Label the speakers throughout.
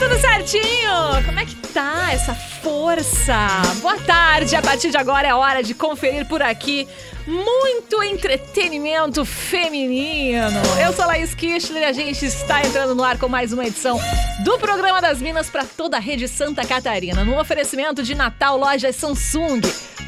Speaker 1: tudo certinho? Como é que tá essa força? Boa tarde, a partir de agora é hora de conferir por aqui muito entretenimento feminino. Eu sou Laís Kischler e a gente está entrando no ar com mais uma edição do Programa das Minas para toda a rede Santa Catarina, no oferecimento de Natal Lojas Samsung.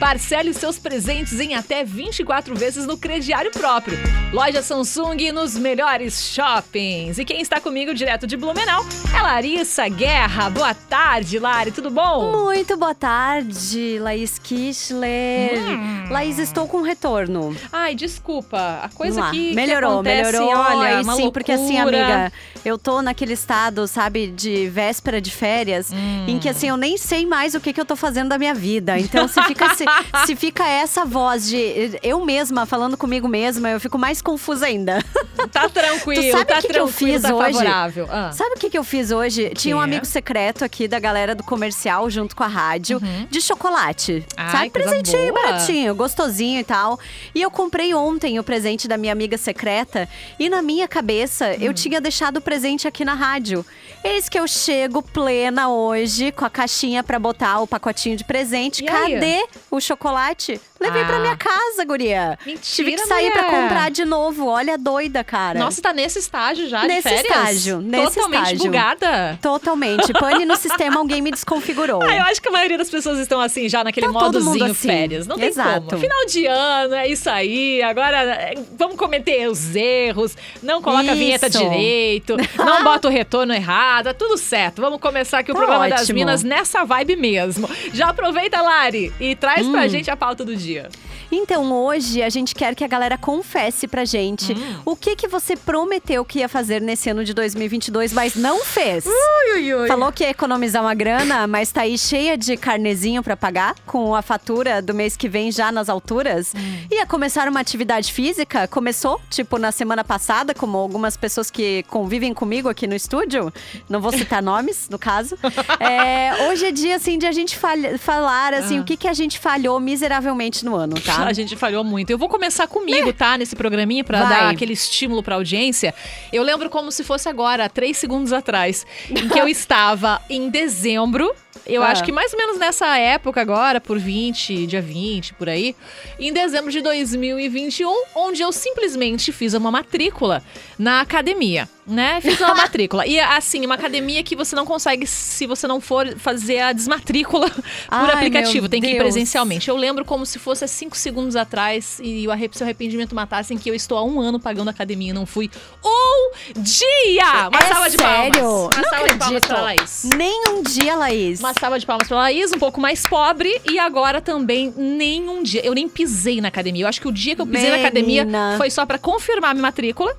Speaker 1: Parcele seus presentes em até 24 vezes no crediário próprio. Loja Samsung nos melhores shoppings. E quem está comigo direto de Blumenau é Larissa Guerra. Boa tarde, Lari, tudo bom?
Speaker 2: Muito boa tarde, Laís Kischler. Hum. Laís, estou com retorno.
Speaker 1: Ai, desculpa. A coisa que
Speaker 2: melhorou,
Speaker 1: que acontece,
Speaker 2: melhorou.
Speaker 1: olha,
Speaker 2: sim,
Speaker 1: loucura.
Speaker 2: porque assim, amiga, eu tô naquele estado, sabe, de véspera de férias,
Speaker 1: hum.
Speaker 2: em que assim eu nem sei mais o que, que eu tô fazendo da minha vida. Então, se fica, se, se fica essa voz de eu mesma falando comigo mesma, eu fico mais confusa ainda.
Speaker 1: Tá tranquilo,
Speaker 2: tu sabe
Speaker 1: tá
Speaker 2: o que, que eu fiz
Speaker 1: tá
Speaker 2: hoje?
Speaker 1: favorável. Ah.
Speaker 2: Sabe o que, que eu fiz hoje? Tinha um amigo secreto aqui da galera do comercial, junto com a rádio, de chocolate.
Speaker 1: Uhum. Ai,
Speaker 2: sabe? Presentinho
Speaker 1: boa.
Speaker 2: baratinho, gostosinho e tal. E eu comprei ontem o presente da minha amiga secreta. E na minha cabeça,
Speaker 1: Hum.
Speaker 2: eu tinha deixado o presente aqui na rádio. Eis que eu chego plena hoje, com a caixinha pra botar o pacotinho de presente.
Speaker 1: E aí?
Speaker 2: Cadê o chocolate? Levei pra
Speaker 1: Ah.
Speaker 2: minha casa, guria.
Speaker 1: Mentira,
Speaker 2: Tive que sair pra
Speaker 1: mulher.
Speaker 2: comprar de novo. Olha a doida, cara.
Speaker 1: Nossa, tá nesse estágio já
Speaker 2: Nesse
Speaker 1: de férias?
Speaker 2: estágio, nesse
Speaker 1: Totalmente
Speaker 2: estágio.
Speaker 1: bugada.
Speaker 2: Totalmente. Pane no sistema, alguém me desconfigurou.
Speaker 1: Ah, eu acho que a maioria das pessoas estão assim, já naquele
Speaker 2: Tá
Speaker 1: modozinho
Speaker 2: assim.
Speaker 1: férias. Não tem
Speaker 2: Exato.
Speaker 1: como. Final de ano, é isso aí. Agora é, vamos cometer os erros. Não coloca a vinheta
Speaker 2: Isso.
Speaker 1: direito. não bota o retorno errado. É tudo certo. Vamos começar aqui o
Speaker 2: Tá
Speaker 1: programa das
Speaker 2: ótimo.
Speaker 1: Minas nessa vibe mesmo. Já aproveita, Lari, e traz
Speaker 2: Hum.
Speaker 1: pra gente a pauta do dia.
Speaker 2: Então, hoje a gente quer que a galera confesse pra gente
Speaker 1: Hum.
Speaker 2: o que que você prometeu que ia fazer nesse ano de 2022, mas não fez.
Speaker 1: Ui, ui, ui.
Speaker 2: Falou que ia economizar uma grana, mas tá aí cheia de carnezinho pra pagar, com a fatura do mês que vem já nas alturas.
Speaker 1: Hum.
Speaker 2: Ia começar uma atividade física, começou, tipo, na semana passada, como algumas pessoas que convivem comigo aqui no estúdio. Não vou citar nomes, no caso. É, hoje é dia, assim, de a gente falha- falar, assim,
Speaker 1: Ah.
Speaker 2: o que, que a gente falhou miseravelmente no ano, tá?
Speaker 1: A gente falhou muito. Eu vou começar comigo, tá? Nesse programinha pra
Speaker 2: Vai.
Speaker 1: dar aquele estímulo pra audiência. Eu lembro como se fosse agora, três segundos atrás, em que eu estava em dezembro. Eu
Speaker 2: Ah.
Speaker 1: acho que mais ou menos nessa época agora, por 20, dia 20, por aí, em dezembro de 2021, onde eu simplesmente fiz uma matrícula na academia, né? Fiz uma matrícula. E assim, uma academia que você não consegue se você não for fazer a desmatrícula por
Speaker 2: Ai,
Speaker 1: aplicativo, tem que ir
Speaker 2: Deus.
Speaker 1: presencialmente. Eu lembro como se fosse há cinco segundos atrás e o arrependimento matasse em que eu estou há um ano pagando academia e não fui um dia! Uma
Speaker 2: é
Speaker 1: salva de
Speaker 2: sério?
Speaker 1: palmas. Uma
Speaker 2: não
Speaker 1: salva de palmas
Speaker 2: acredito.
Speaker 1: pra Laís.
Speaker 2: Nem um dia, Laís.
Speaker 1: Uma salva de palmas pra Laís, um pouco mais pobre. E agora também nem um dia. Eu nem pisei na academia. Eu acho que o dia que eu pisei na academia
Speaker 2: Menina.
Speaker 1: foi só pra confirmar a minha matrícula.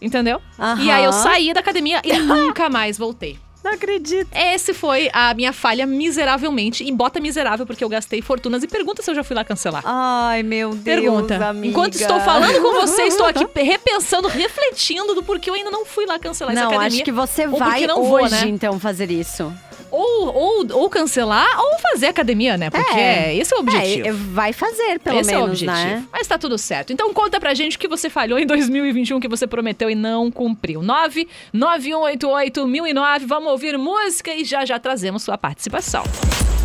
Speaker 1: Entendeu?
Speaker 2: Aham.
Speaker 1: E aí eu saí da academia e nunca mais voltei.
Speaker 2: Não acredito.
Speaker 1: Esse foi a minha falha miseravelmente. E bota miserável, porque eu gastei fortunas. E pergunta se eu já fui lá cancelar.
Speaker 2: Ai, meu Deus,
Speaker 1: Pergunta.
Speaker 2: amiga.
Speaker 1: Enquanto estou falando com você, estou aqui repensando, refletindo do porquê eu ainda não fui lá cancelar essa
Speaker 2: Não,
Speaker 1: academia.
Speaker 2: acho que você vai
Speaker 1: não
Speaker 2: hoje,
Speaker 1: vou, né?
Speaker 2: então, fazer isso.
Speaker 1: Ou, ou, ou cancelar ou fazer academia, né? Porque
Speaker 2: É.
Speaker 1: esse é o objetivo.
Speaker 2: É, vai fazer, pelo
Speaker 1: Esse é o
Speaker 2: menos,
Speaker 1: objetivo.
Speaker 2: né?
Speaker 1: Mas tá tudo certo. Então conta pra gente o que você falhou em 2021, que você prometeu e não cumpriu. 99188 Vamos ouvir música e já já trazemos sua participação.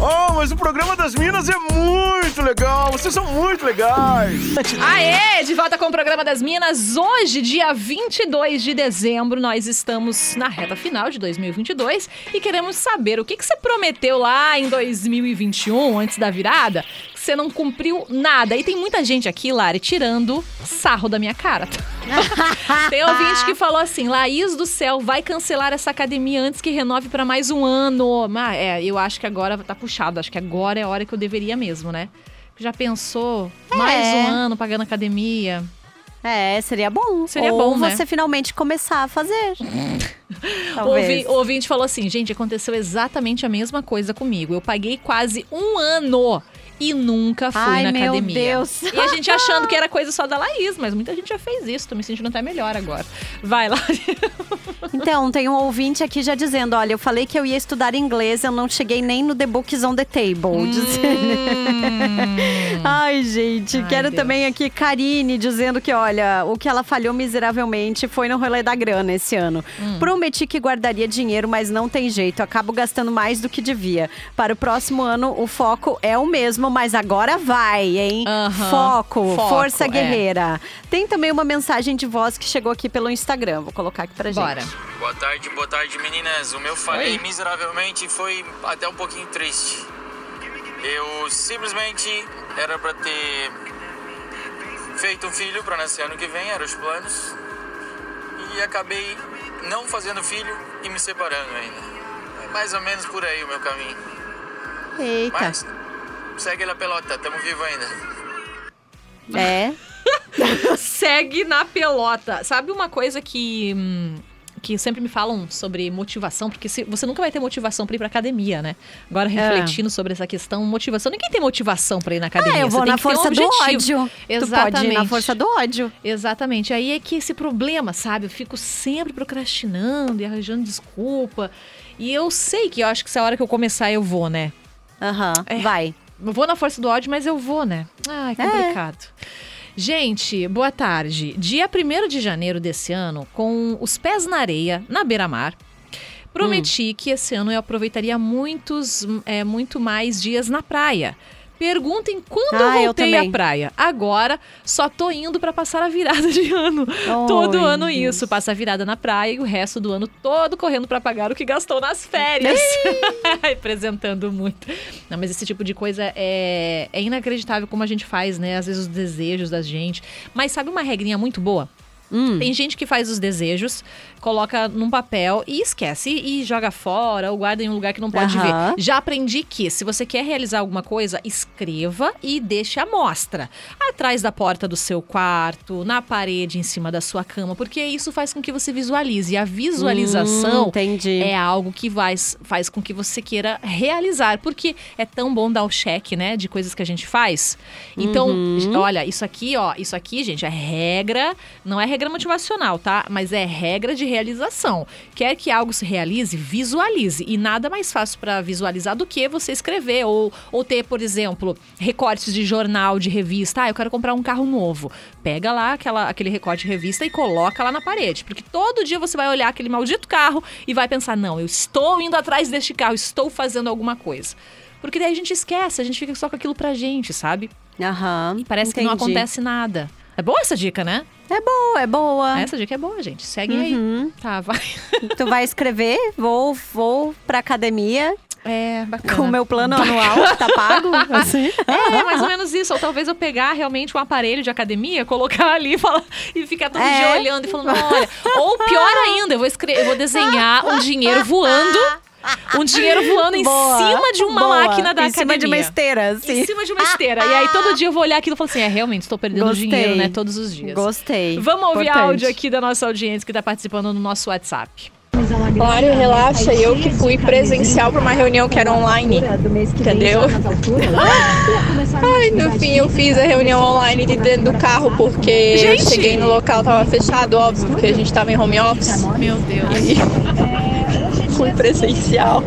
Speaker 3: Oh, mas o programa das Minas é muito legal. Vocês são muito legais.
Speaker 1: Aê! De volta com o programa das Minas. Hoje, dia 22 de dezembro, nós estamos na reta final de 2022 e queremos saber o que, que você prometeu lá em 2021, antes da virada, você não cumpriu nada. E tem muita gente aqui, Lari, tirando sarro da minha cara. tem ouvinte que falou assim: Laís do céu, vai cancelar essa academia antes que renove para mais um ano. Mas, é, eu acho que agora tá puxado. Acho que agora é a hora que eu deveria mesmo, né? Já pensou? Mais
Speaker 2: É.
Speaker 1: um ano pagando academia.
Speaker 2: É, seria bom.
Speaker 1: Seria
Speaker 2: Ou
Speaker 1: bom, né?
Speaker 2: você finalmente começar a fazer. Talvez.
Speaker 1: o ouvinte falou assim: gente, aconteceu exatamente a mesma coisa comigo. Eu paguei quase um ano e nunca fui
Speaker 2: Ai,
Speaker 1: na
Speaker 2: meu
Speaker 1: academia.
Speaker 2: Deus.
Speaker 1: E a gente achando que era coisa só da Laís, mas muita gente já fez isso. Tô me sentindo até melhor agora. Vai lá.
Speaker 2: Então, tem um ouvinte aqui já dizendo: olha, eu falei que eu ia estudar inglês, eu não cheguei nem no The Books on the Table. ele. Ai, gente,
Speaker 1: Hum. Ai,
Speaker 2: quero
Speaker 1: Deus.
Speaker 2: também aqui Karine dizendo que, olha, o que ela falhou miseravelmente foi no rolê da grana esse ano.
Speaker 1: Hum.
Speaker 2: Prometi que guardaria dinheiro, mas não tem jeito, acabo gastando mais do que devia. Para o próximo ano, o foco é o mesmo, mas agora vai, hein?
Speaker 1: Aham.
Speaker 2: Foco,
Speaker 1: Foco,
Speaker 2: força
Speaker 1: é.
Speaker 2: guerreira. Tem também uma mensagem de voz que chegou aqui pelo Instagram, vou colocar aqui pra gente.
Speaker 1: Bora.
Speaker 4: Boa tarde, boa tarde meninas. O meu falhei
Speaker 1: Oi.
Speaker 4: miseravelmente e foi até um pouquinho triste. Eu simplesmente era pra ter feito um filho pra nascer ano que vem, eram os planos. E acabei não fazendo filho e me separando ainda. É mais ou menos por aí o meu caminho.
Speaker 2: Eita.
Speaker 4: Mas segue lá pelota, tamo vivo ainda.
Speaker 2: É.
Speaker 1: Segue na pelota. Sabe uma coisa que. hum, que sempre me falam sobre motivação, porque se- você nunca vai ter motivação pra ir pra academia, né? Agora, refletindo sobre essa questão, motivação. Ninguém tem motivação pra ir na academia.
Speaker 2: Ah, eu
Speaker 1: Você
Speaker 2: vou
Speaker 1: tem
Speaker 2: na
Speaker 1: que ter um
Speaker 2: força do ódio. Tu pode ir na
Speaker 1: Exatamente.
Speaker 2: força do ódio.
Speaker 1: Exatamente. Aí é que esse problema, sabe? Eu fico sempre procrastinando e arranjando desculpa. E eu sei que eu acho que se a hora que eu começar eu vou, né?
Speaker 2: Aham,
Speaker 1: É.
Speaker 2: vai.
Speaker 1: Eu vou na força do ódio, mas eu vou, né? Ai,
Speaker 2: É.
Speaker 1: complicado. Gente, boa tarde. Dia 1 de janeiro desse ano, com os pés na areia, na beira-mar, prometi
Speaker 2: Hum.
Speaker 1: que esse ano eu aproveitaria muitos, é, muito mais dias na praia. Perguntem quando
Speaker 2: Ah,
Speaker 1: eu
Speaker 2: eu
Speaker 1: voltei à
Speaker 2: também.
Speaker 1: praia. Agora, só tô indo pra passar a virada de ano. todo
Speaker 2: Ai,
Speaker 1: ano
Speaker 2: Deus.
Speaker 1: isso, passa a virada na praia e o resto do ano todo correndo pra pagar o que gastou nas férias. Representando muito. Não, mas esse tipo de coisa é, é inacreditável como a gente faz, né? Às vezes os desejos da gente. Mas sabe uma regrinha muito boa?
Speaker 2: Hum.
Speaker 1: Tem gente que faz os desejos, coloca num papel e esquece e joga fora ou guarda em um lugar que não pode
Speaker 2: Aham.
Speaker 1: ver. Já aprendi que se você quer realizar alguma coisa, escreva e deixe à mostra. Atrás da porta do seu quarto, na parede, em cima da sua cama, porque isso faz com que você visualize. E a visualização
Speaker 2: Hum,
Speaker 1: é algo que faz, faz com que você queira realizar. Porque é tão bom dar o cheque, né? De coisas que a gente faz. Então,
Speaker 2: Uhum.
Speaker 1: olha, isso aqui, ó, isso aqui, gente, é regra, não é regra motivacional, tá? Mas é regra de realização. Quer que algo se realize, visualize. E nada mais fácil para visualizar do que você escrever. Ou, ou ter, por exemplo, recortes de jornal, de revista. Ah, eu quero comprar um carro novo. Pega lá aquela, aquele recorte de revista e coloca lá na parede. Porque todo dia você vai olhar aquele maldito carro e vai pensar: não, eu estou indo atrás deste carro, estou fazendo alguma coisa. Porque daí a gente esquece, a gente fica só com aquilo pra gente, sabe?
Speaker 2: Aham.
Speaker 1: E parece que não
Speaker 2: entendi.
Speaker 1: acontece nada. É boa essa dica, né?
Speaker 2: É boa, é boa.
Speaker 1: Essa dica é boa, gente. Segue
Speaker 2: Uhum.
Speaker 1: aí. Tá, vai.
Speaker 2: Tu vai escrever, vou, vou pra academia
Speaker 1: É, bacana.
Speaker 2: com o meu plano anual, tá pago? Assim.
Speaker 1: É, mais ou menos isso. Ou talvez eu pegar realmente um aparelho de academia, colocar ali e, falar, e ficar todo
Speaker 2: É.
Speaker 1: dia olhando e falando, olha. Ou pior ainda, eu vou, escrever, eu vou desenhar um dinheiro voando. Um dinheiro voando em
Speaker 2: Boa,
Speaker 1: cima de uma
Speaker 2: boa.
Speaker 1: máquina da
Speaker 2: em
Speaker 1: academia.
Speaker 2: cima de uma esteira, assim.
Speaker 1: Em cima de uma esteira. E aí todo dia eu vou olhar aquilo e falar assim: é, realmente, estou perdendo
Speaker 2: Gostei.
Speaker 1: dinheiro, né? Todos os dias.
Speaker 2: Gostei.
Speaker 1: Vamos ouvir
Speaker 2: Importante.
Speaker 1: áudio aqui da nossa audiência que está participando no nosso WhatsApp.
Speaker 5: Mário, relaxa, eu que fui presencial para uma reunião que era online, entendeu? Ai, no fim eu fiz a reunião online de dentro do carro porque
Speaker 1: Gente!
Speaker 5: eu cheguei no local, tava fechado, óbvio, porque a gente tava em home office.
Speaker 1: Meu Deus.
Speaker 5: E fui presencial.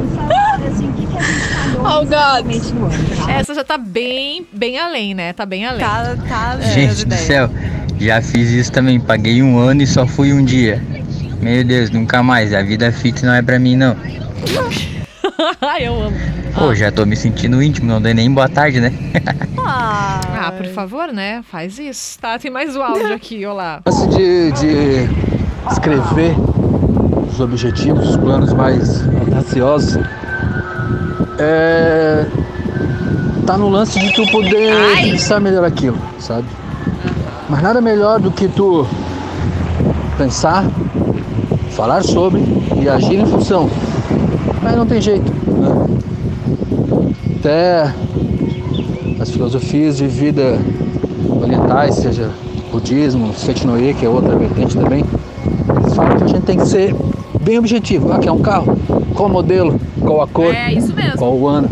Speaker 5: Oh, God.
Speaker 1: Essa já tá bem, bem além, né? Tá bem além.
Speaker 2: Tá, tá
Speaker 6: Gente do céu, já fiz isso também. Paguei um ano e só fui um dia. Meu Deus, nunca mais. A vida fit não é pra mim, não.
Speaker 1: Eu amo.
Speaker 6: Pô, já tô me sentindo íntimo, não dei nem boa tarde, né?
Speaker 2: Ah,
Speaker 1: Ah, por favor, né? Faz isso. Tá, tem mais o áudio aqui, olá.
Speaker 7: lance de, de escrever os objetivos, os planos mais audaciosos, é, tá no lance de tu poder pensar melhor aquilo, sabe? Mas nada melhor do que tu pensar, falar sobre e agir em função. Mas não tem jeito, né? Até as filosofias de vida orientais, seja budismo, Setinoye, que é outra vertente também, eles falam que a gente tem que ser bem objetivo. Ah, quer um carro? Qual modelo? Qual a cor?
Speaker 1: É isso mesmo.
Speaker 7: Qual o ano?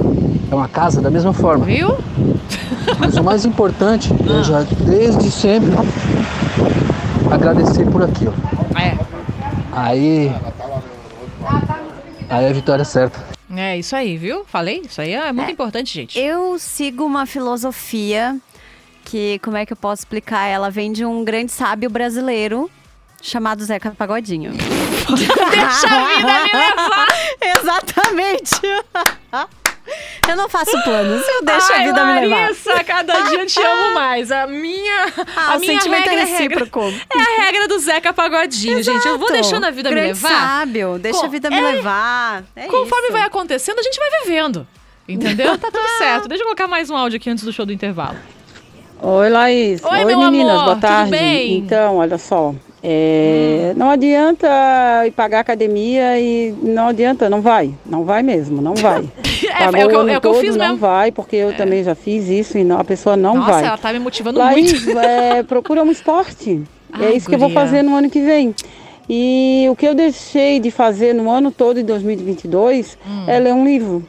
Speaker 7: É uma casa da mesma forma.
Speaker 1: Viu?
Speaker 7: Mas o mais importante, eu já desde sempre agradecer por aquilo.
Speaker 1: É.
Speaker 7: Aí. Aí a vitória é certa.
Speaker 1: É isso aí, viu? Falei? Isso aí é muito importante, gente.
Speaker 2: Eu sigo uma filosofia que, como é que eu posso explicar? Ela vem de um grande sábio brasileiro chamado Zeca Pagodinho.
Speaker 1: Deixa a vida me levar.
Speaker 2: Exatamente. Eu não faço planos, eu deixo
Speaker 1: Ai,
Speaker 2: a vida me levar.
Speaker 1: Larissa, cada dia te amo mais. A minha,
Speaker 2: Ah,
Speaker 1: a
Speaker 2: o
Speaker 1: minha
Speaker 2: sentimento
Speaker 1: regra
Speaker 2: é
Speaker 1: é regra.
Speaker 2: recíproco.
Speaker 1: É a regra do Zeca Pagodinho, gente. Eu vou
Speaker 2: Exato.
Speaker 1: deixando a vida me
Speaker 2: Grande
Speaker 1: levar.
Speaker 2: sábio, deixa
Speaker 1: Com-
Speaker 2: a vida me
Speaker 1: é,
Speaker 2: levar. É
Speaker 1: Conforme
Speaker 2: isso.
Speaker 1: vai acontecendo, a gente vai vivendo. Entendeu? Tá tudo certo. Deixa eu colocar mais um áudio aqui antes do show do intervalo.
Speaker 8: Oi, Laís.
Speaker 1: Oi, meu
Speaker 8: meninas.
Speaker 1: amor,
Speaker 8: Boa
Speaker 1: tudo
Speaker 8: tarde.
Speaker 1: bem?
Speaker 8: Então, olha só. É, Não adianta ir pagar academia e não adianta, não vai. Não vai mesmo, não vai.
Speaker 1: É,
Speaker 8: Pagou
Speaker 1: é o que eu- é o que eu fiz
Speaker 8: não
Speaker 1: mesmo.
Speaker 8: vai, porque eu também já fiz isso e não, a pessoa não
Speaker 1: Nossa,
Speaker 8: vai.
Speaker 1: ela tá me motivando
Speaker 8: Laís,
Speaker 1: muito.
Speaker 8: é, procura um esporte.
Speaker 1: Ai,
Speaker 8: é isso que eu vou
Speaker 1: guria.
Speaker 8: fazer no ano que vem. E o que eu deixei de fazer no ano todo de 2022
Speaker 1: Hum.
Speaker 8: é ler um livro.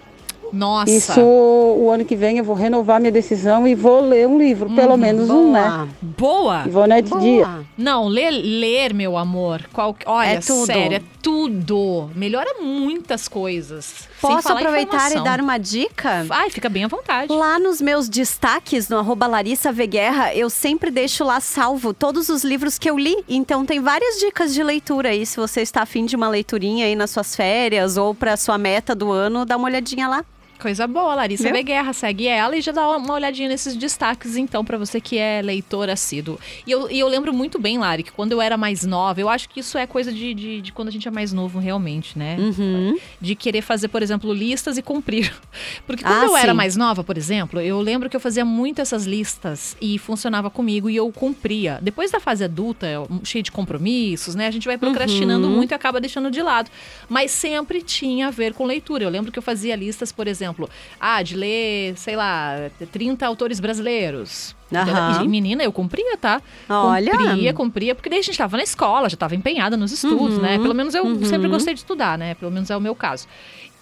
Speaker 1: Nossa.
Speaker 8: Isso, o ano que vem eu vou renovar minha decisão e vou ler um livro,
Speaker 1: Uhum,
Speaker 8: pelo menos um, né?
Speaker 1: Boa.
Speaker 8: Ivonete Dias.
Speaker 1: Não, ler, ler, meu amor. Qual, olha,
Speaker 2: É tudo.
Speaker 1: sério, é tudo. Melhora muitas coisas.
Speaker 2: Posso aproveitar
Speaker 1: informação.
Speaker 2: e dar uma dica?
Speaker 1: Ai, fica bem à vontade.
Speaker 2: Lá nos meus destaques, no arroba Larissa Veguerra, eu sempre deixo lá salvo todos os livros que eu li. Então tem várias dicas de leitura aí. Se você está afim de uma leiturinha aí nas suas férias ou para sua meta do ano, dá uma olhadinha lá.
Speaker 1: Coisa boa, Larissa
Speaker 2: Viu?
Speaker 1: Guerra, segue ela e já dá uma olhadinha nesses destaques, então, pra você que é leitor assíduo. E eu, e eu lembro muito bem, Lari, que quando eu era mais nova, eu acho que isso é coisa de, de, de quando a gente é mais novo, realmente, né?
Speaker 2: Uhum.
Speaker 1: De querer fazer, por exemplo, listas e cumprir. Porque quando
Speaker 2: Ah,
Speaker 1: eu era
Speaker 2: sim.
Speaker 1: mais nova, por exemplo, eu lembro que eu fazia muito essas listas e funcionava comigo e eu cumpria. Depois da fase adulta, cheio de compromissos, né? A gente vai procrastinando
Speaker 2: Uhum.
Speaker 1: muito e acaba deixando de lado. Mas sempre tinha a ver com leitura. Eu lembro que eu fazia listas, por exemplo, ah, de ler, sei lá, 30 autores brasileiros.
Speaker 2: Aham.
Speaker 1: E, menina, eu cumpria, tá?
Speaker 2: Olha.
Speaker 1: Cumpria, cumpria, porque daí a gente tava na escola, já tava empenhada nos estudos,
Speaker 2: Uhum,
Speaker 1: né? Pelo menos eu
Speaker 2: uhum.
Speaker 1: sempre gostei de estudar, né? Pelo menos é o meu caso.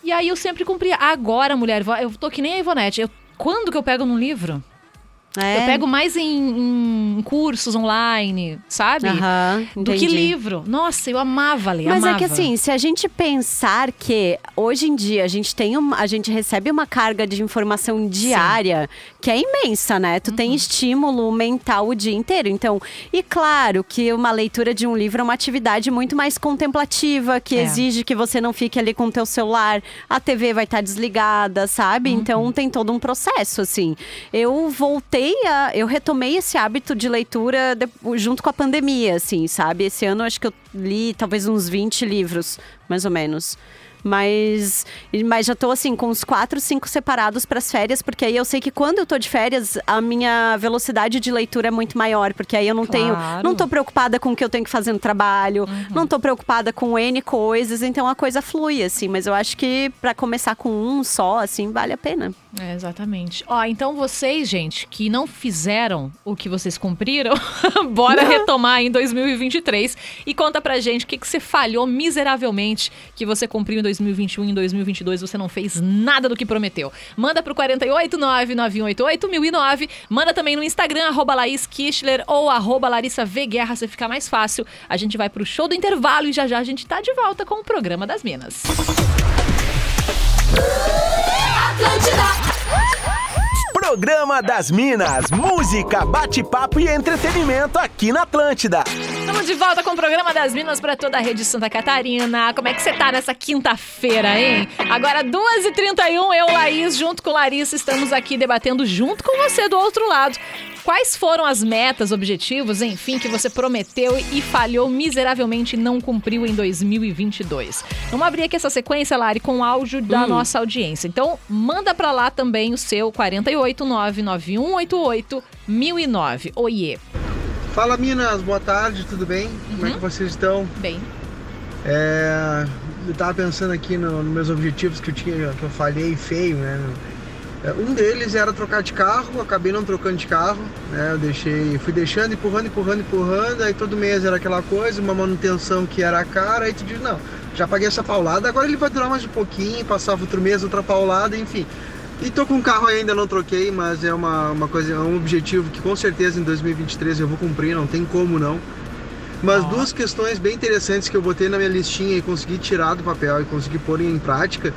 Speaker 1: E aí eu sempre cumpria. Agora, mulher, eu tô que nem a Ivonete. Eu, quando que eu pego num livro?
Speaker 2: É.
Speaker 1: Eu pego mais em, em cursos online, sabe?
Speaker 2: Aham,
Speaker 1: Do que livro. Nossa, eu amava ler,
Speaker 2: Mas
Speaker 1: amava.
Speaker 2: é que assim, se a gente pensar que hoje em dia a gente tem uma, a gente recebe uma carga de informação diária que é imensa, né? Tu
Speaker 1: Uhum.
Speaker 2: tem estímulo mental o dia inteiro. Então, e claro que uma leitura de um livro é uma atividade muito mais contemplativa, que
Speaker 1: É.
Speaker 2: exige que você não fique ali com o teu celular, a TV vai estar desligada, sabe?
Speaker 1: Uhum.
Speaker 2: Então tem todo um processo assim. Eu voltei a, eu retomei esse hábito de leitura de- junto com a pandemia, assim, sabe? Esse ano acho que eu li talvez uns 20 livros, mais ou menos. Mas, mas já tô assim, com uns quatro, cinco separados para as férias, porque aí eu sei que quando eu tô de férias, a minha velocidade de leitura é muito maior, porque aí eu não tenho.
Speaker 1: Claro.
Speaker 2: Não tô preocupada com o que eu tenho que fazer no trabalho, não tô preocupada com N coisas, então a coisa flui, assim. Mas eu acho que para começar com um só, assim, vale a pena.
Speaker 1: É, exatamente. Ó, então vocês, gente, que não fizeram o que vocês cumpriram, bora retomar em 2023 e conta pra gente o que, que você falhou miseravelmente que você cumpriu em 2021 e em 2022 você não fez nada do que prometeu. Manda pro 489-9188-1009. Manda também no Instagram, arroba Laís Kichler ou arroba Larissa V Guerra, se ficar mais fácil. A gente vai pro show do intervalo e já já a gente tá de volta com o programa das Minas.
Speaker 3: Programa das Minas, música, bate-papo e entretenimento aqui na Atlântida.
Speaker 1: Estamos de volta com o programa das Minas para toda a rede Santa Catarina. Como é que você tá nessa quinta-feira, hein? Agora, 2h31, eu, Laís, junto com Larissa, estamos aqui debatendo junto com você do outro lado. Quais foram as metas, objetivos, enfim, que você prometeu e falhou miseravelmente e não cumpriu em 2022? Vamos abrir aqui essa sequência, Lari, com o áudio da nossa audiência. Então, manda pra lá também o seu 48991881009. Oiê.
Speaker 9: Fala Minas, boa tarde, tudo bem? Como é que vocês estão?
Speaker 1: Bem.
Speaker 9: É, eu tava pensando aqui no- nos meus objetivos que eu tinha, que eu falhei feio, né? Um deles era trocar de carro, acabei não trocando de carro, né? Eu deixei, fui deixando, empurrando, empurrando, empurrando, aí todo mês era aquela coisa, uma manutenção que era cara, aí tu diz, não, já paguei essa paulada, agora ele vai durar mais um pouquinho, passava outro mês, outra paulada, enfim. E tô com o carro ainda, não troquei, mas é uma, uma coisa, é um objetivo que com certeza em 2023 eu vou cumprir, não tem como não. Mas duas questões bem interessantes que eu botei na minha listinha e consegui tirar do papel e consegui pôr em prática.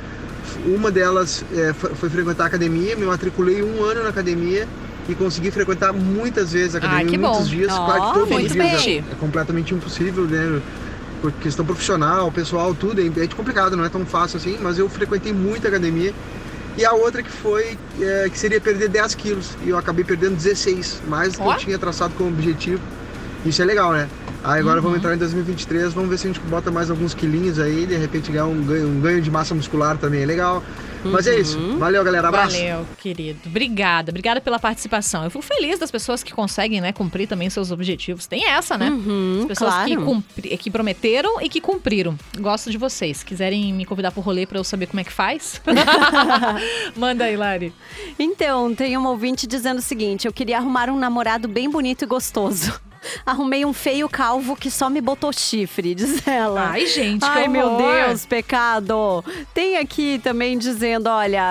Speaker 9: Uma delas é, foi, frequentar a academia, me matriculei um ano na academia e consegui frequentar muitas vezes a academia,
Speaker 1: Ah, que
Speaker 9: muitos
Speaker 1: bom.
Speaker 9: dias, claro que todos os dias é, é completamente impossível, né? Por questão profissional, pessoal, tudo, é, é complicado, não é tão fácil assim, mas eu frequentei muita academia. E a outra que foi, é, que seria perder 10 quilos, e eu acabei perdendo 16, mais do que
Speaker 1: Ó.
Speaker 9: eu tinha traçado como objetivo. Isso é legal, né? Aí agora
Speaker 1: Uhum.
Speaker 9: vamos entrar em 2023, vamos ver se a gente bota mais alguns quilinhos aí, de repente ganhar um ganho, um ganho de massa muscular também é legal. Mas é isso. Valeu, galera. Abraço.
Speaker 1: Valeu, querido. Obrigada, obrigada pela participação. Eu fico feliz das pessoas que conseguem, né, cumprir também seus objetivos. Tem essa, né?
Speaker 2: Uhum,
Speaker 1: As pessoas que,
Speaker 2: claro.
Speaker 1: cumpri- que prometeram e que cumpriram. Gosto de vocês. Quiserem me convidar pro rolê pra eu saber como é que faz? Manda aí, Lari.
Speaker 2: Então, tem uma ouvinte dizendo o seguinte: eu queria arrumar um namorado bem bonito e gostoso. Arrumei um feio calvo que só me botou chifre, diz ela.
Speaker 1: Ai, gente, que
Speaker 2: Ai, meu. Deus, pecado. Tem aqui também dizendo, olha,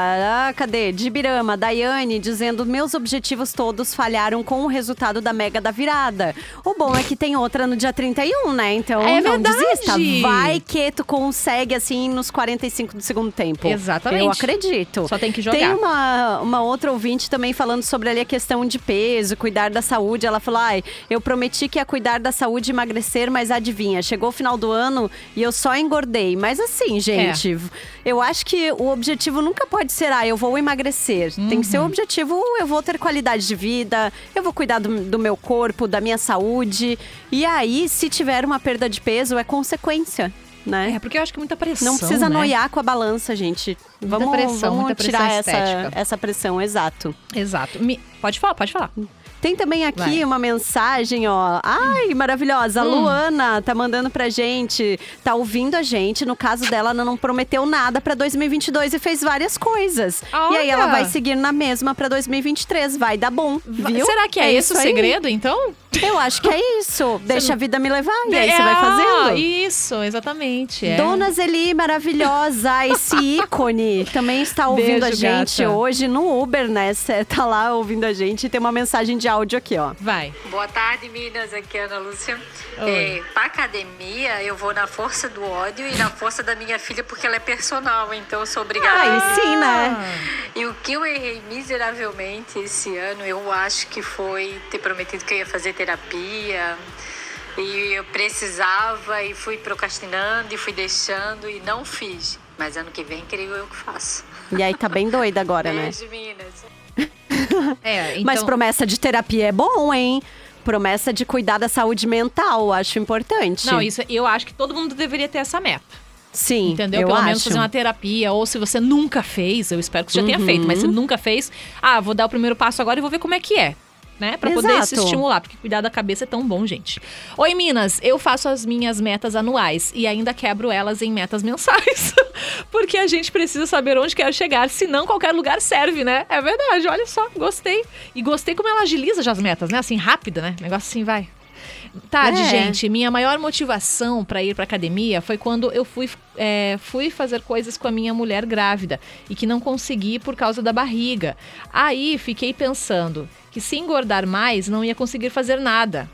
Speaker 2: ah, cadê? De Birama, Daiane, dizendo meus objetivos todos falharam com o resultado da Mega da Virada. O bom é que tem outra no dia 31, né? Então
Speaker 1: É
Speaker 2: não
Speaker 1: verdade.
Speaker 2: desista. Vai que tu consegue, assim, nos 45 do segundo tempo.
Speaker 1: Exatamente.
Speaker 2: Eu acredito.
Speaker 1: Só tem que jogar.
Speaker 2: Tem uma, uma outra ouvinte também falando sobre ali a questão de peso, cuidar da saúde. Ela falou: ai, eu prometi que ia cuidar da saúde e emagrecer, mas adivinha, chegou o final do ano e eu só engordei. Mas assim, gente,
Speaker 1: É.
Speaker 2: eu acho que o objetivo nunca pode ser, ah, eu vou emagrecer. Tem que ser o
Speaker 1: Uhum.
Speaker 2: objetivo, eu vou ter qualidade de vida, eu vou cuidar do, do meu corpo, da minha saúde. E aí, se tiver uma perda de peso, é consequência. Né?
Speaker 1: É, porque eu acho que muita pressão.
Speaker 2: Não precisa
Speaker 1: né?
Speaker 2: noiar com a balança, gente.
Speaker 1: Muita
Speaker 2: Vamos,
Speaker 1: pressão,
Speaker 2: vamos tirar essa, essa pressão, exato.
Speaker 1: Exato. Me- Pode falar, pode falar.
Speaker 2: Tem também aqui
Speaker 1: Vai.
Speaker 2: uma mensagem, ó. Ai, maravilhosa. A
Speaker 1: Hum.
Speaker 2: Luana tá mandando pra gente. Tá ouvindo a gente. No caso dela, ela não prometeu nada pra 2022 e fez várias coisas. E aí ela
Speaker 1: Olha!
Speaker 2: vai seguir na mesma pra 2023. Vai dar bom, viu?
Speaker 1: Será que é, esse o segredo, então?
Speaker 2: Eu acho que é isso. Deixa a vida me levar. E aí você vai
Speaker 1: Ah,
Speaker 2: fazendo.
Speaker 1: Isso, exatamente. é.
Speaker 2: Dona Zeli, maravilhosa, esse ícone também está ouvindo
Speaker 1: Beijo,
Speaker 2: a gente
Speaker 1: gata.
Speaker 2: hoje no Uber, né? Você tá lá ouvindo a gente e tem uma mensagem de áudio aqui, ó.
Speaker 1: Vai.
Speaker 10: Boa tarde, Minas. Aqui é a Ana Lúcia. É, pra academia, eu vou na força do ódio e na força da minha filha, porque ela é personal, então eu sou obrigada.
Speaker 2: Aí sim, né?
Speaker 10: E o que eu errei miseravelmente esse ano, eu acho que foi ter prometido que eu ia fazer terapia. E eu precisava e fui procrastinando e fui deixando e não fiz. Mas ano que vem, creio eu que faço.
Speaker 2: E aí tá bem doida agora, né?
Speaker 10: Beijo, Minas.
Speaker 1: É, então...
Speaker 2: Mas promessa de terapia é bom, hein? Promessa de cuidar da saúde mental, acho importante.
Speaker 1: Não, isso eu acho que todo mundo deveria ter essa meta.
Speaker 2: Sim,
Speaker 1: Entendeu?
Speaker 2: eu
Speaker 1: Pelo
Speaker 2: acho.
Speaker 1: menos fazer uma terapia. Ou se você nunca fez, eu espero que você já tenha
Speaker 2: Uhum.
Speaker 1: feito, mas se nunca fez, ah, vou dar o primeiro passo agora e vou ver como é que é. Né? Pra poder se
Speaker 2: Exato.
Speaker 1: estimular, porque cuidar da cabeça é tão bom, gente. Oi, Minas, eu faço as minhas metas anuais e ainda quebro elas em metas mensais. porque a gente precisa saber onde quer chegar, senão qualquer lugar serve, né? É verdade, olha só, gostei. E gostei como ela agiliza já as metas, né? Assim, rápida, né? Negócio assim, vai. Tarde,
Speaker 2: É.
Speaker 1: gente. Minha maior motivação para ir para academia foi quando eu fui, é, fui fazer coisas com a minha mulher grávida e que não consegui por causa da barriga. Aí fiquei pensando que se engordar mais não ia conseguir fazer nada.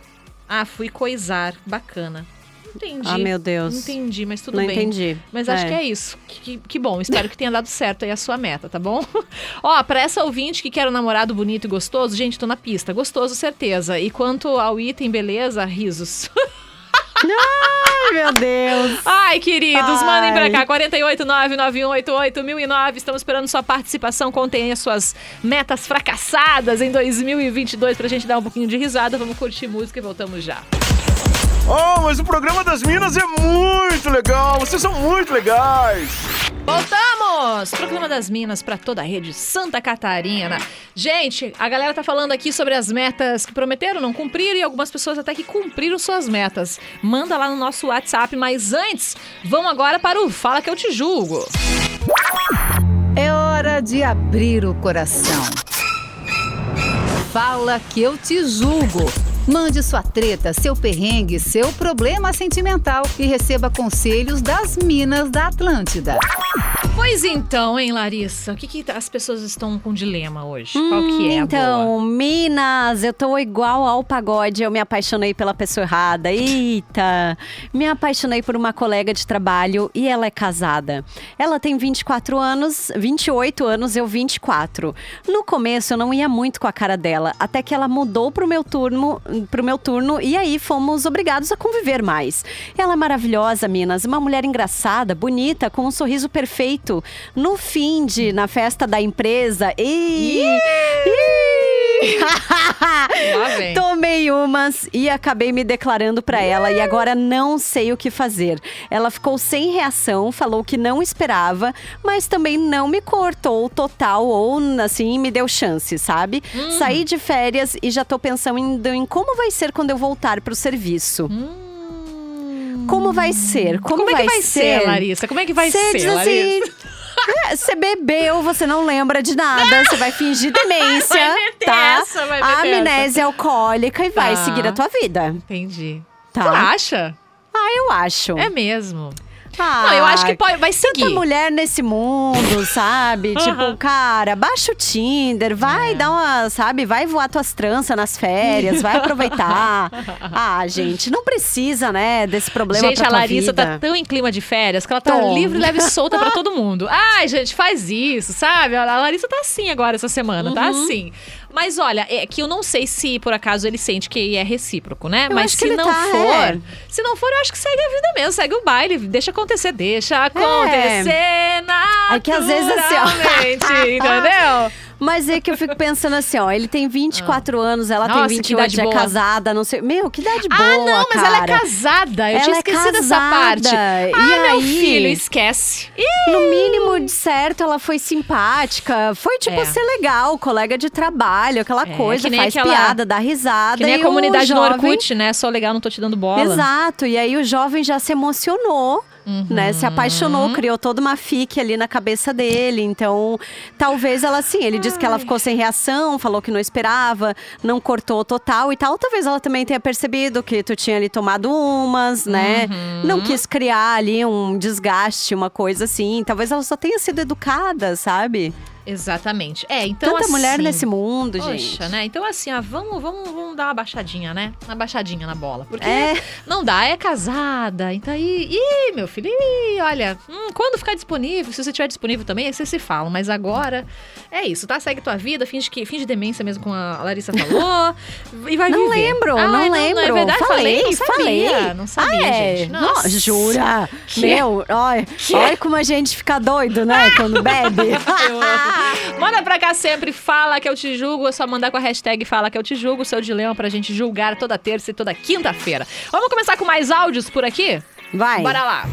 Speaker 1: Ah, fui coisar. Bacana. Entendi.
Speaker 2: Ah, meu Deus.
Speaker 1: Entendi, mas tudo
Speaker 2: Não
Speaker 1: bem.
Speaker 2: entendi.
Speaker 1: Mas acho
Speaker 2: É.
Speaker 1: que é isso. Que, que- bom. Espero que tenha dado certo aí a sua meta, tá bom? Ó, pra essa ouvinte que quer um namorado bonito e gostoso, gente, tô na pista. Gostoso, certeza. E quanto ao item beleza, risos.
Speaker 2: Ai, meu Deus.
Speaker 1: Ai, queridos,
Speaker 2: Ai.
Speaker 1: mandem pra cá. 489-9188-1009. Estamos esperando sua participação. Contem aí as suas metas fracassadas em 2022 pra gente dar um pouquinho de risada. Vamos curtir música e voltamos já.
Speaker 3: Oh, mas o programa das Minas é muito legal. Vocês são muito legais.
Speaker 1: Voltamos! Programa das Minas para toda a rede Santa Catarina. Gente, a galera tá falando aqui sobre as metas que prometeram, não cumpriram e algumas pessoas até que cumpriram suas metas. Manda lá no nosso WhatsApp, mas antes, vamos agora para o Fala que eu te julgo.
Speaker 11: É hora de abrir o coração. Fala que eu te julgo. Mande sua treta, seu perrengue, seu problema sentimental e receba conselhos das Minas da Atlântida.
Speaker 1: Pois então, hein, Larissa? O que, que as pessoas estão com dilema hoje? Qual que é a
Speaker 2: Então,
Speaker 1: boa?
Speaker 2: Minas, eu tô igual ao pagode. Eu me apaixonei pela pessoa errada. Eita! Me apaixonei por uma colega de trabalho e ela é casada. Ela tem 24 anos, 28 anos, eu 24. No começo eu não ia muito com a cara dela, até que ela mudou pro meu turno, pro meu turno e aí fomos obrigados a conviver mais. Ela é maravilhosa, Minas, uma mulher engraçada, bonita, com um sorriso perfeito. No fim de na festa da empresa, e
Speaker 1: Lá vem.
Speaker 2: Tomei umas e acabei me declarando pra ela e agora não sei o que fazer. Ela ficou sem reação, falou que não esperava, mas também não me cortou total ou assim me deu chance, sabe?
Speaker 1: Hum.
Speaker 2: Saí de férias e já tô pensando em, em como vai ser quando eu voltar pro serviço. Como vai ser? Como,
Speaker 1: Como é que vai ser, Larissa? Como é que vai
Speaker 2: Você
Speaker 1: ser,
Speaker 2: diz assim,
Speaker 1: Larissa?
Speaker 2: é, Você bebeu, você não lembra de nada, você vai fingir demência,
Speaker 1: Vai
Speaker 2: tá?
Speaker 1: essa, vai
Speaker 2: a
Speaker 1: meter essa.
Speaker 2: amnésia alcoólica e vai
Speaker 1: Tá.
Speaker 2: seguir a tua vida.
Speaker 1: Entendi.
Speaker 2: Tá.
Speaker 1: Você acha?
Speaker 2: Ah, eu acho.
Speaker 1: É mesmo.
Speaker 2: Ah,
Speaker 1: Não, eu acho que pode, vai seguir.
Speaker 2: Tanta mulher nesse mundo, sabe? Tipo, cara, baixa o Tinder,
Speaker 1: É.
Speaker 2: vai dar uma, sabe? Vai voar tuas tranças nas férias, vai aproveitar. ah, gente, não precisa, né, desse problema
Speaker 1: Gente, a Larissa
Speaker 2: vida.
Speaker 1: tá tão em clima de férias que ela tá
Speaker 2: Tô.
Speaker 1: livre, leve e solta pra todo mundo. Ai, gente, faz isso, sabe? A Larissa tá assim agora essa semana, tá
Speaker 2: Uhum.
Speaker 1: assim. Mas olha, é que eu não sei se por acaso ele sente que é recíproco, né?
Speaker 2: Eu
Speaker 1: Mas se não
Speaker 2: tá,
Speaker 1: for,
Speaker 2: é.
Speaker 1: se não for, eu acho que segue a vida mesmo, segue o baile, deixa acontecer, deixa acontecer
Speaker 2: É que às vezes assim, ó.
Speaker 1: entendeu?
Speaker 2: Mas é que eu fico pensando assim, ó, ele tem 24 anos, ela
Speaker 1: Nossa,
Speaker 2: tem
Speaker 1: que
Speaker 2: 28,
Speaker 1: idade
Speaker 2: é
Speaker 1: boa.
Speaker 2: casada, não sei. Meu, que idade boa,
Speaker 1: Ah, não, mas ela é
Speaker 2: cara.
Speaker 1: casada. Eu
Speaker 2: Ela
Speaker 1: tinha
Speaker 2: é
Speaker 1: esquecido dessa
Speaker 2: casada.
Speaker 1: parte.
Speaker 2: E
Speaker 1: ah, meu
Speaker 2: aí?
Speaker 1: filho, esquece. Ih,
Speaker 2: No mínimo, de certo, ela foi simpática. Foi, tipo,
Speaker 1: É.
Speaker 2: ser legal, colega de trabalho, aquela
Speaker 1: É,
Speaker 2: coisa, faz
Speaker 1: aquela-
Speaker 2: piada, dá risada.
Speaker 1: Que nem
Speaker 2: e
Speaker 1: a comunidade
Speaker 2: o
Speaker 1: no
Speaker 2: jovem...
Speaker 1: Orkut, né? Só legal, não tô te dando bola.
Speaker 2: Exato, e aí o jovem já se emocionou.
Speaker 1: Uhum.
Speaker 2: Né, se apaixonou, criou toda uma fique ali na cabeça dele. Então, talvez ela assim, ele disse que ela ficou sem reação, falou que não esperava, não cortou total e tal. Talvez ela também tenha percebido que tu tinha ali tomado umas, né?
Speaker 1: Uhum.
Speaker 2: Não quis criar ali um desgaste, uma coisa assim. Talvez ela só tenha sido educada, sabe?
Speaker 1: Exatamente. É, então
Speaker 2: Tanta
Speaker 1: assim,
Speaker 2: mulher nesse mundo,
Speaker 1: Poxa,
Speaker 2: gente.
Speaker 1: né? Então assim, ah, vamos, vamos, vamos dar uma baixadinha, né? Uma baixadinha na bola. Porque
Speaker 2: É.
Speaker 1: não dá, é casada. Então aí, ih, meu filho, ih, olha, hum, quando ficar disponível, se você estiver disponível também, aí vocês se falam. Mas agora é isso, tá? Segue tua vida, finge, que, finge demência mesmo, como a Larissa falou. e vai
Speaker 2: Não
Speaker 1: viver.
Speaker 2: lembro,
Speaker 1: Ai,
Speaker 2: não
Speaker 1: Não,
Speaker 2: lembro.
Speaker 1: é verdade?
Speaker 2: Falei,
Speaker 1: não sabia,
Speaker 2: falei.
Speaker 1: Não sabia,
Speaker 2: ah, é?
Speaker 1: gente.
Speaker 2: Não,
Speaker 1: Nossa.
Speaker 2: jura?
Speaker 1: Que-
Speaker 2: Meu, olha, olha como a gente fica doido, né? Quando bebe.
Speaker 1: Manda pra cá sempre, fala que eu te julgo. É só mandar com a hashtag fala que eu te julgo, seu dilema pra gente julgar toda terça e toda quinta-feira. Vamos começar com mais áudios por aqui?
Speaker 2: Vai.
Speaker 1: Bora lá.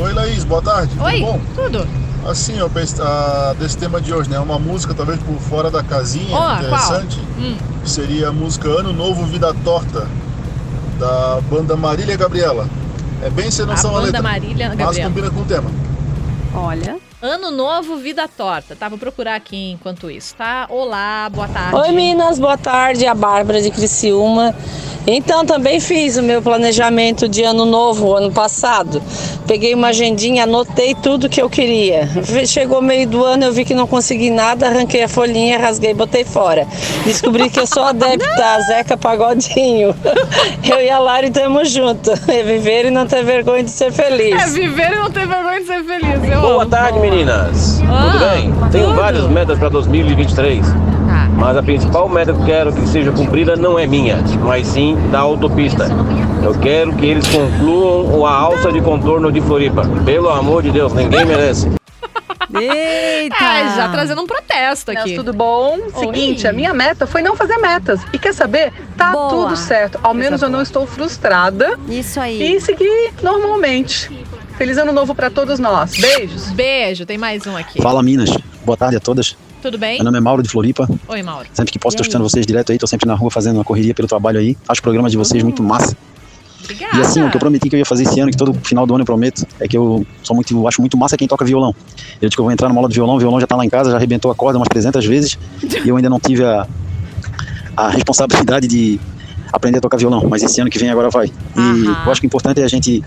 Speaker 12: Oi, Laís, boa tarde.
Speaker 1: Oi,
Speaker 12: Tudo bom?
Speaker 1: tudo.
Speaker 12: Assim, eu pense, ah, desse tema de hoje, né? Uma música talvez por fora da casinha,
Speaker 1: Ó,
Speaker 12: interessante.
Speaker 1: Hum.
Speaker 12: Seria a música Ano Novo Vida Torta, da banda Marília Gabriela. É bem sem noção
Speaker 1: A
Speaker 12: a,
Speaker 1: banda
Speaker 12: letra,
Speaker 1: Marília
Speaker 12: mas
Speaker 1: Gabriela.
Speaker 12: combina com o tema.
Speaker 2: Olha.
Speaker 1: Ano novo, vida torta. Tá, vou procurar aqui enquanto isso, tá? Olá, boa tarde.
Speaker 13: Oi Minas, boa tarde, a Bárbara de Criciúma. Então também fiz o meu planejamento de ano novo ano passado. Peguei uma agendinha, anotei tudo que eu queria. Chegou meio do ano, eu vi que não consegui nada, arranquei a folhinha, rasguei e botei fora. Descobri que eu sou adepta a Zeca Pagodinho. Eu e a Lari estamos juntos. É viver e não ter vergonha de ser feliz.
Speaker 1: É viver e não ter vergonha de ser feliz. Eu
Speaker 14: Boa
Speaker 1: amo.
Speaker 14: tarde, meninas.
Speaker 1: Ah,
Speaker 14: tudo bem? Tenho
Speaker 1: tudo.
Speaker 14: várias metas para 2023. Mas a principal meta que eu quero que seja cumprida não é minha, mas sim da autopista. Eu quero que eles concluam a alça de contorno de Floripa. Pelo amor de Deus, ninguém merece.
Speaker 2: Eita!
Speaker 1: É, já trazendo um protesto aqui.
Speaker 15: tudo bom? Seguinte, a minha meta foi não fazer metas. E quer saber? Tá
Speaker 2: Boa.
Speaker 15: tudo certo. Ao menos eu não estou frustrada.
Speaker 2: Isso aí.
Speaker 15: E seguir normalmente. Feliz ano novo pra todos nós. Beijos.
Speaker 1: Beijo, tem mais um aqui.
Speaker 16: Fala Minas, boa tarde a todas.
Speaker 1: Tudo bem?
Speaker 16: Meu nome é Mauro de Floripa.
Speaker 1: Oi, Mauro.
Speaker 16: Sempre que posso,
Speaker 1: E aí?
Speaker 16: escutando vocês direto aí, tô sempre na rua fazendo uma correria pelo trabalho aí. Acho o programa de vocês muito massa.
Speaker 1: Obrigada.
Speaker 16: E assim, o que eu prometi que eu ia fazer esse ano, que todo final do ano eu prometo, é que eu sou muito, eu acho muito massa quem toca violão. Eu digo que eu vou entrar numa aula de violão, o violão já tá lá em casa, já arrebentou a corda umas 300 vezes, e eu ainda não tive a, a responsabilidade de aprender a tocar violão, mas esse ano que vem agora vai. E eu acho que o importante é a gente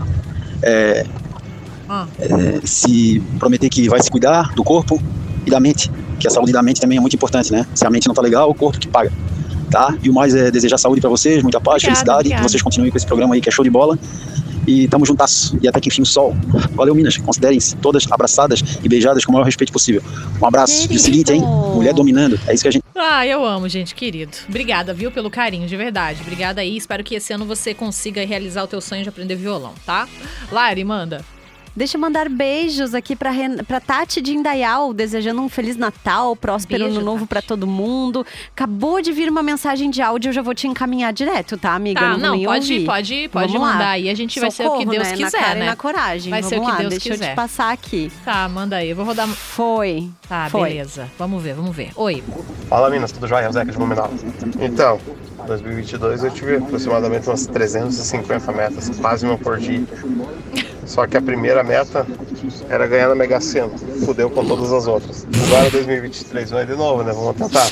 Speaker 16: é, É, se prometer que vai se cuidar do corpo e da mente, que a saúde da mente também é muito importante, né? Se a mente não tá legal, o corpo que paga. Tá? E o mais é desejar saúde para vocês, muita paz,
Speaker 1: Obrigada,
Speaker 16: felicidade,
Speaker 1: obrigada.
Speaker 16: que vocês continuem com esse programa aí que é show de bola. E tamo juntas. E até que enfim o sol. Valeu, Minas. Considerem-se todas abraçadas e beijadas com o maior respeito possível. Um abraço. E o seguinte, hein? Mulher dominando. É isso que a gente.
Speaker 1: Ah, eu amo, gente, querido. Obrigada, viu, pelo carinho, de verdade. Obrigada aí. Espero que esse ano você consiga realizar o teu sonho de aprender violão, tá? Lari, manda.
Speaker 2: Deixa eu mandar beijos aqui pra, Ren... pra Tati de Indaial, desejando um Feliz Natal, próspero
Speaker 1: Beijo,
Speaker 2: ano novo pra todo mundo. Acabou de vir uma mensagem de áudio, eu já vou te encaminhar direto, tá, amiga?
Speaker 1: Tá,
Speaker 2: não,
Speaker 1: não, pode,
Speaker 2: ouvir.
Speaker 1: pode, pode
Speaker 2: Vamos
Speaker 1: mandar aí. A gente vai ser o que
Speaker 2: Socorro,
Speaker 1: Deus
Speaker 2: né?
Speaker 1: quiser,
Speaker 2: na cara
Speaker 1: né?
Speaker 2: E na coragem.
Speaker 1: Vai
Speaker 2: Vamos
Speaker 1: ser o que
Speaker 2: lá,
Speaker 1: Deus
Speaker 2: deixa eu
Speaker 1: quiser.
Speaker 2: te passar aqui.
Speaker 1: Tá, manda aí. Eu vou rodar.
Speaker 2: Foi.
Speaker 1: Tá,
Speaker 2: Foi.
Speaker 1: beleza. Vamos ver, vamos ver. Oi.
Speaker 17: Fala Minas, tudo jóia? É Zeca de Blumenau. Então, 2022 eu tive aproximadamente umas 350 metas, quase uma por dia. Só que a primeira meta era ganhar na Mega Sena. Fudeu com todas as outras. Agora 2023 vai de novo, né? Vamos tentar.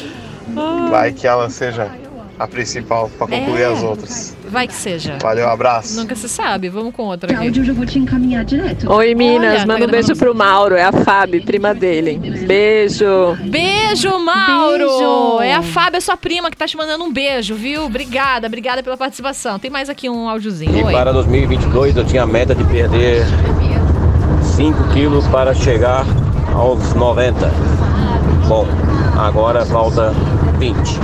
Speaker 17: Vai que ela seja a principal para concluir
Speaker 1: É.
Speaker 17: as outras.
Speaker 1: Vai que seja.
Speaker 17: Valeu, abraço.
Speaker 1: Nunca se sabe. Vamos com outra aqui.
Speaker 5: eu já vou te encaminhar direto.
Speaker 18: Oi, Minas.
Speaker 1: Olha, tá
Speaker 18: Manda um beijo
Speaker 1: gravando.
Speaker 18: pro Mauro. É a Fábio, prima dele. Beijo.
Speaker 1: Beijo, Mauro!
Speaker 2: Beijo.
Speaker 1: É a Fábia, sua prima, que tá te mandando um beijo, viu? Obrigada, obrigada pela participação. Tem mais aqui um áudiozinho.
Speaker 14: E
Speaker 1: Oi.
Speaker 14: para 2022 eu tinha a meta de perder 5 quilos para chegar aos 90. Bom, agora falta 20.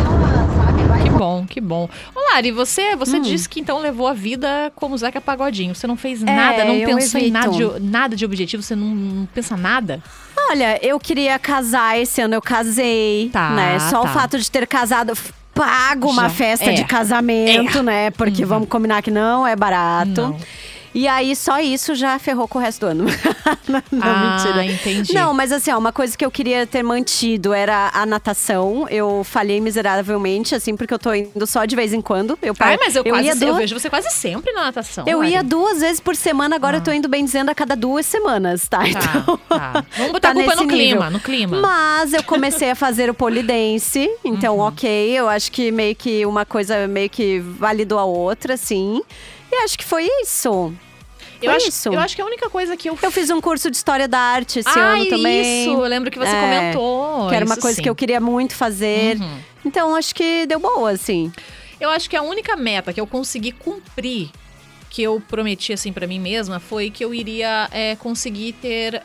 Speaker 1: Que bom, que bom. Ô, Lari, você,
Speaker 2: Hum.
Speaker 1: você disse que então levou a vida como Zeca Pagodinho. Você não fez nada, não
Speaker 2: É,
Speaker 1: pensou em nada de, nada de objetivo, você não, não pensa nada?
Speaker 2: Olha, eu queria casar esse ano, eu casei,
Speaker 1: Tá,
Speaker 2: né? Só
Speaker 1: tá.
Speaker 2: o fato de ter casado pago uma
Speaker 1: Já
Speaker 2: festa
Speaker 1: é.
Speaker 2: de casamento,
Speaker 1: É.
Speaker 2: né? Porque vamos combinar que não é barato.
Speaker 1: Não.
Speaker 2: E aí, só isso já ferrou com o resto do ano. não,
Speaker 1: Ah,
Speaker 2: mentira.
Speaker 1: entendi.
Speaker 2: Não, mas assim, ó, uma coisa que eu queria ter mantido era a natação. Eu falhei miseravelmente, assim, porque eu tô indo só de vez em quando. Eu,
Speaker 1: Ai, mas eu, quase,
Speaker 2: ia
Speaker 1: eu vejo você quase sempre na natação.
Speaker 2: eu ia duas vezes por semana, agora eu tô indo bem dizendo a cada duas semanas, tá? Então,
Speaker 1: Tá. Vamos botar
Speaker 2: tá
Speaker 1: a culpa no
Speaker 2: nível.
Speaker 1: clima, no clima.
Speaker 2: Mas eu comecei a fazer o polidense, então
Speaker 1: Uhum.
Speaker 2: ok, eu acho que meio que uma coisa meio que validou a outra, assim. E acho que foi isso.
Speaker 1: Eu
Speaker 2: Foi
Speaker 1: acho,
Speaker 2: isso.
Speaker 1: eu acho que a única coisa que eu
Speaker 2: Eu fiz um curso de História da Arte esse
Speaker 1: Ah,
Speaker 2: ano também.
Speaker 1: isso! Eu lembro que você
Speaker 2: É,
Speaker 1: comentou.
Speaker 2: Que era uma coisa
Speaker 1: sim.
Speaker 2: que eu queria muito fazer.
Speaker 1: Uhum.
Speaker 2: Então acho que deu boa, assim.
Speaker 1: Eu acho que a única meta que eu consegui cumprir, que eu prometi assim pra mim mesma, foi que eu iria é, conseguir ter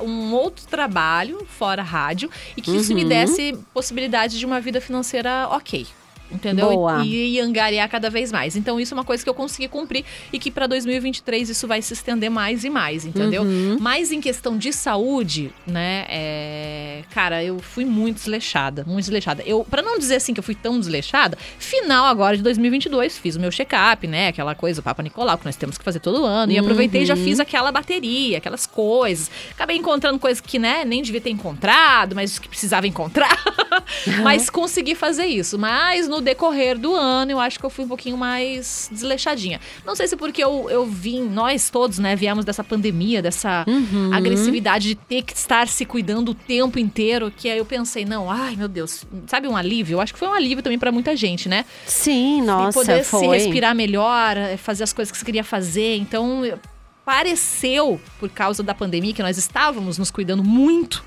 Speaker 1: um outro trabalho fora rádio e que isso me
Speaker 2: Uhum.
Speaker 1: desse possibilidade de uma vida financeira ok. Entendeu?
Speaker 2: Boa.
Speaker 1: E, e angariar cada vez mais. Então, isso é uma coisa que eu consegui cumprir e que para 2023 isso vai se estender mais e mais, entendeu?
Speaker 2: Uhum.
Speaker 1: Mas em questão de saúde, né? é, Cara, eu fui muito desleixada, muito desleixada. Eu, para não dizer assim que eu fui tão desleixada, final agora de 2022 fiz o meu check-up, né? Aquela coisa, o Papa Nicolau que nós temos que fazer todo ano. E aproveitei e já
Speaker 2: Uhum.
Speaker 1: fiz aquela bateria, aquelas coisas. Acabei encontrando coisas que, né, nem devia ter encontrado, mas que precisava encontrar. mas consegui fazer isso. Mas no decorrer do ano, eu acho que eu fui um pouquinho mais desleixadinha. Não sei se porque eu, eu vim, nós todos, né, viemos dessa pandemia, dessa
Speaker 2: Uhum.
Speaker 1: agressividade de ter que estar se cuidando o tempo inteiro, que aí eu pensei, não, ai meu Deus, sabe um alívio? Eu acho que foi um alívio também pra muita gente, né?
Speaker 2: Sim, nossa,
Speaker 1: e poder
Speaker 2: foi.
Speaker 1: se respirar melhor, eh, fazer as coisas que você queria fazer. Então, pareceu, por causa da pandemia, que nós estávamos nos cuidando muito,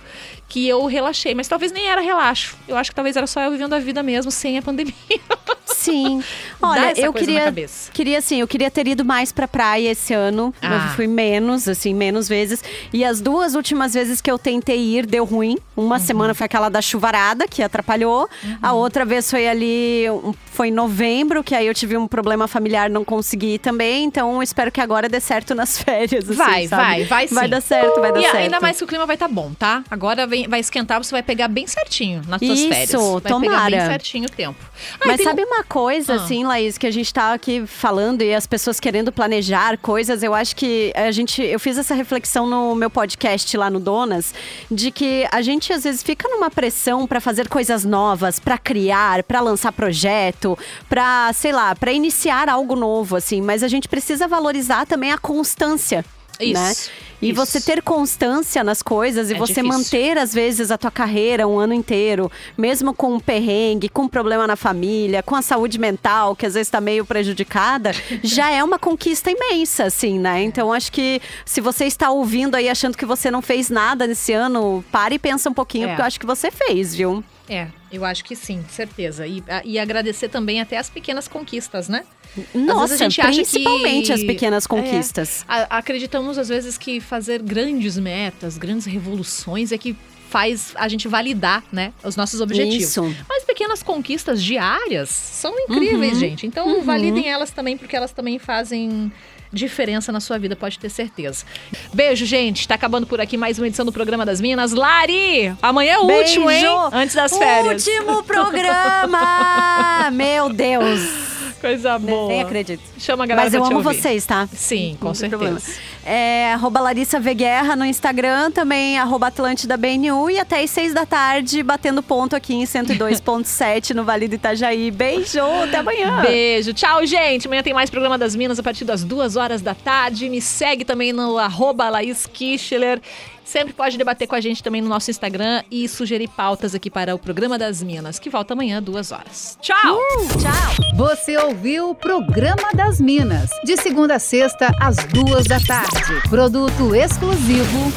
Speaker 1: que eu relaxei. Mas talvez nem era relaxo. Eu acho que talvez era só eu vivendo a vida mesmo, sem a pandemia.
Speaker 2: Sim. Olha, eu queria, queria assim, eu queria ter ido mais pra praia esse ano.
Speaker 1: Ah.
Speaker 2: Eu fui menos, assim, menos vezes. E as duas últimas vezes que eu tentei ir, deu ruim. Uma
Speaker 1: Uhum.
Speaker 2: semana foi aquela da chuvarada, que atrapalhou. A outra vez foi ali, foi em novembro, que aí eu tive um problema familiar, não consegui também. Então, espero que agora dê certo nas férias. assim,
Speaker 1: Vai,
Speaker 2: sabe?
Speaker 1: vai, vai sim.
Speaker 2: Vai dar certo, vai dar
Speaker 1: e
Speaker 2: certo.
Speaker 1: ainda mais que o clima vai estar bom, tá? Agora vem- vai esquentar, você vai pegar bem certinho nas suas
Speaker 2: Isso,
Speaker 1: férias. Vai pegar bem
Speaker 2: tomara.
Speaker 1: certinho o tempo. Ah,
Speaker 2: Mas
Speaker 1: tem
Speaker 2: sabe
Speaker 1: um-
Speaker 2: uma coisa,
Speaker 1: Ah.
Speaker 2: assim, Laís, que a gente tá aqui falando e as pessoas querendo planejar coisas, eu acho que a gente. Eu fiz essa reflexão no meu podcast lá no Donas, de que a gente às vezes fica numa pressão pra fazer coisas novas, pra criar, pra lançar projeto, pra, sei lá, pra iniciar algo novo, assim, mas a gente precisa valorizar também a constância.
Speaker 1: Isso.
Speaker 2: Né? E você ter constância nas coisas e
Speaker 1: É
Speaker 2: você
Speaker 1: difícil.
Speaker 2: manter, às vezes, a tua carreira um ano inteiro, mesmo com um perrengue, com um problema na família, com a saúde mental, que às vezes tá meio prejudicada, já é uma conquista imensa, assim, né? Então, acho que se você está ouvindo aí achando que você não fez nada nesse ano, pare e pensa um pouquinho,
Speaker 1: É.
Speaker 2: porque eu acho que você fez, viu?
Speaker 1: É, eu acho que sim, certeza. E, e agradecer também até as pequenas conquistas, né? Às
Speaker 2: Nossa,
Speaker 1: vezes a gente acha
Speaker 2: principalmente
Speaker 1: que-
Speaker 2: as pequenas
Speaker 1: É,
Speaker 2: conquistas.
Speaker 1: a- acreditamos às vezes que fazer grandes metas, grandes revoluções é que faz a gente validar, né, os nossos objetivos.
Speaker 2: Isso.
Speaker 1: Mas pequenas conquistas diárias são incríveis,
Speaker 2: Uhum.
Speaker 1: gente. Então
Speaker 2: Uhum.
Speaker 1: validem elas também porque elas também fazem diferença na sua vida, pode ter certeza. Beijo, gente. Tá acabando por aqui mais uma edição do programa das Minas. Lari, amanhã é o último, hein?
Speaker 2: Beijo!
Speaker 1: Antes das férias.
Speaker 2: Último programa! Meu Deus!
Speaker 1: Coisa boa.
Speaker 2: Nem acredito.
Speaker 1: Chama a galera
Speaker 2: Mas eu amo
Speaker 1: ouvir.
Speaker 2: vocês, tá?
Speaker 1: Sim, com
Speaker 2: Não
Speaker 1: certeza.
Speaker 2: É, arroba Larissa V Guerra no Instagram, também arroba Atlântida BNU e até às seis da tarde, batendo ponto aqui em 102.7 no Vale do Itajaí. Beijo, até amanhã.
Speaker 1: Beijo. Tchau, gente. Amanhã tem mais programa das Minas a partir das duas horas da tarde. Me segue também no arroba Laís Kichler. Sempre pode debater com a gente também no nosso Instagram e sugerir pautas aqui para o programa das Minas, que volta amanhã, duas horas. Tchau!
Speaker 11: Tchau! Você ouviu o Programa das Minas, de segunda a sexta, às duas da tarde. Produto exclusivo.